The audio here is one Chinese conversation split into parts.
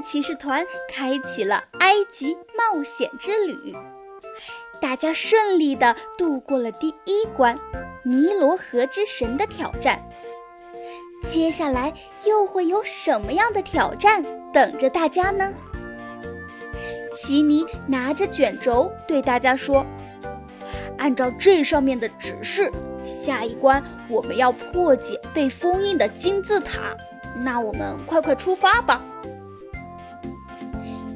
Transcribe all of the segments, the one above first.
骑士团开启了埃及冒险之旅，大家顺利地度过了第一关——尼罗河之神的挑战。接下来又会有什么样的挑战等着大家呢？奇尼拿着卷轴对大家说：“按照这上面的指示，下一关我们要破解被封印的金字塔。那我们快快出发吧！”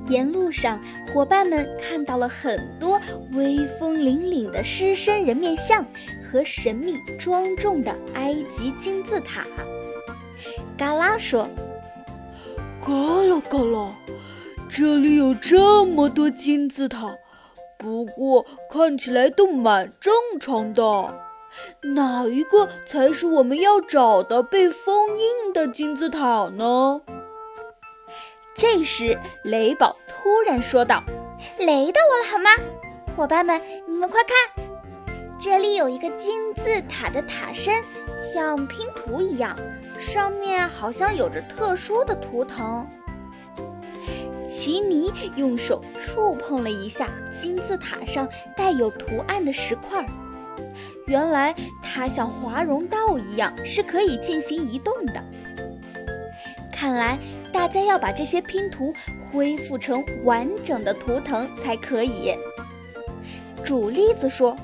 沿路上，伙伴们看到了很多威风凛凛的狮身人面像和神秘庄重的埃及金字塔。嘎啦说：“嘎啦嘎啦，这里有这么多金字塔，不过看起来都蛮正常的。哪一个才是我们要找的被封印的金字塔呢？”这时，雷宝突然说道：“雷到我了，好吗？伙伴们，你们快看，这里有一个金字塔的塔身，像拼图一样。”上面好像有着特殊的图腾。奇尼用手触碰了一下金字塔上带有图案的石块，原来它像华容道一样是可以进行移动的。看来大家要把这些拼图恢复成完整的图腾才可以。主粒子说：“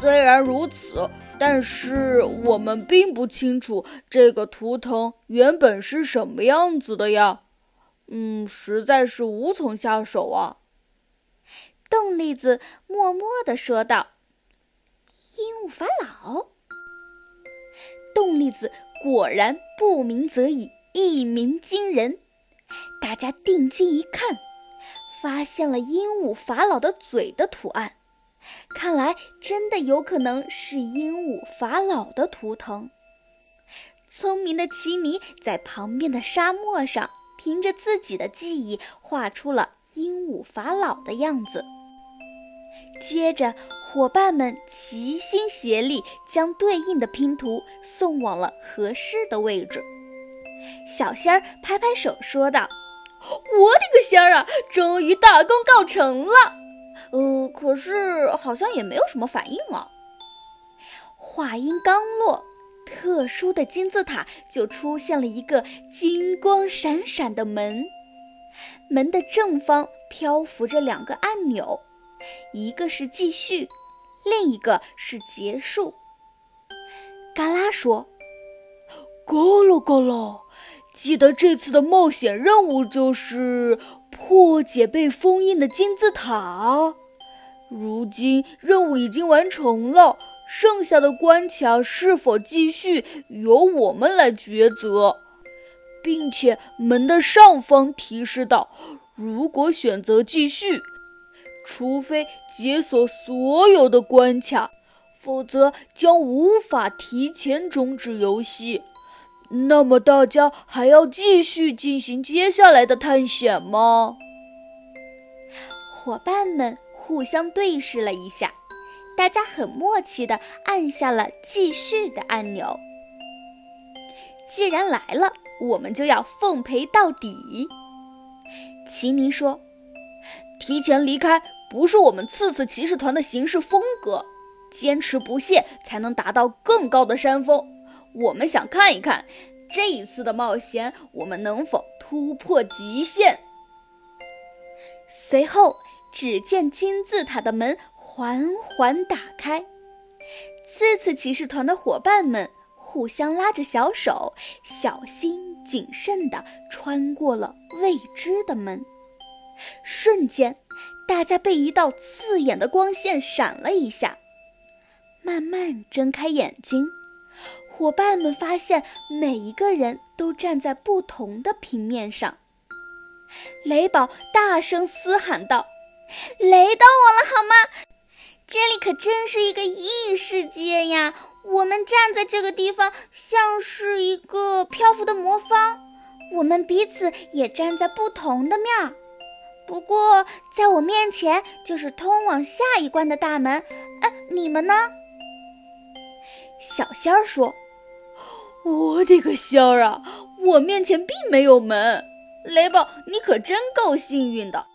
虽然如此。”但是我们并不清楚这个图腾原本是什么样子的呀，嗯，实在是无从下手啊。冻栗子默默地说道：“鹦鹉法老。”冻栗子果然不鸣则已，一鸣惊人。大家定睛一看，发现了鹦鹉法老的嘴的图案。看来真的有可能是鹦鹉法老的图腾。聪明的奇尼在旁边的沙漠上，凭着自己的记忆画出了鹦鹉法老的样子。接着，伙伴们齐心协力，将对应的拼图送往了合适的位置。小仙儿拍拍手说道：“我的个仙儿啊，终于大功告成了！”呃，可是好像也没有什么反应啊。话音刚落，特殊的金字塔就出现了一个金光闪闪的门，门的正方漂浮着两个按钮，一个是继续，另一个是结束。嘎啦说：“嘎啦嘎啦，记得这次的冒险任务就是破解被封印的金字塔。”如今任务已经完成了，剩下的关卡是否继续由我们来抉择，并且门的上方提示道：如果选择继续，除非解锁所有的关卡，否则将无法提前终止游戏。那么大家还要继续进行接下来的探险吗？伙伴们。互相对视了一下，大家很默契地按下了继续的按钮。既然来了，我们就要奉陪到底。奇尼说：“提前离开不是我们次次骑士团的行事风格，坚持不懈才能达到更高的山峰。我们想看一看，这一次的冒险我们能否突破极限。”随后。只见金字塔的门缓缓打开，次次骑士团的伙伴们互相拉着小手，小心谨慎地穿过了未知的门。瞬间，大家被一道刺眼的光线闪了一下，慢慢睁开眼睛。伙伴们发现，每一个人都站在不同的平面上。雷宝大声嘶喊道。雷到我了，好吗？这里可真是一个异世界呀！我们站在这个地方，像是一个漂浮的魔方。我们彼此也站在不同的面儿。不过，在我面前就是通往下一关的大门。哎，你们呢？小仙儿说：“我的个仙儿啊！我面前并没有门。”雷宝，你可真够幸运的！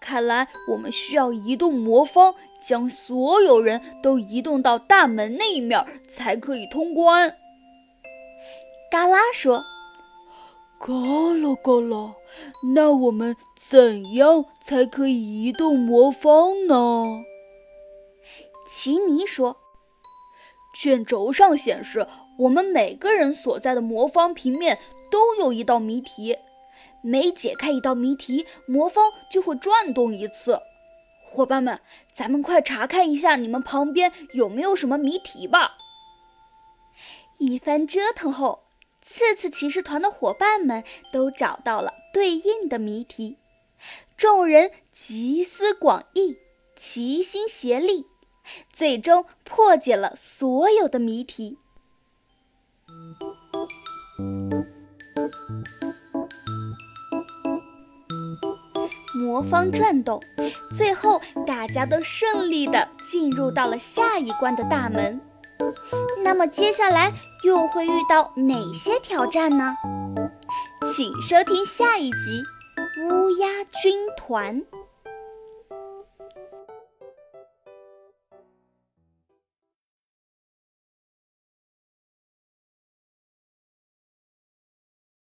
看来我们需要移动魔方，将所有人都移动到大门那一面，才可以通关。嘎啦说：“嘎啦嘎啦，那我们怎样才可以移动魔方呢？”奇尼说：“卷轴上显示，我们每个人所在的魔方平面都有一道谜题，每解开一道谜题，魔方就会转动一次。伙伴们，咱们快查看一下你们旁边有没有什么谜题吧。”一番折腾后。次次骑士团的伙伴们都找到了对应的谜题，众人集思广益，齐心协力，最终破解了所有的谜题。魔方转动，最后大家都顺利的进入到了下一关的大门。那么接下来又会遇到哪些挑战呢？请收听下一集《乌鸦军团》。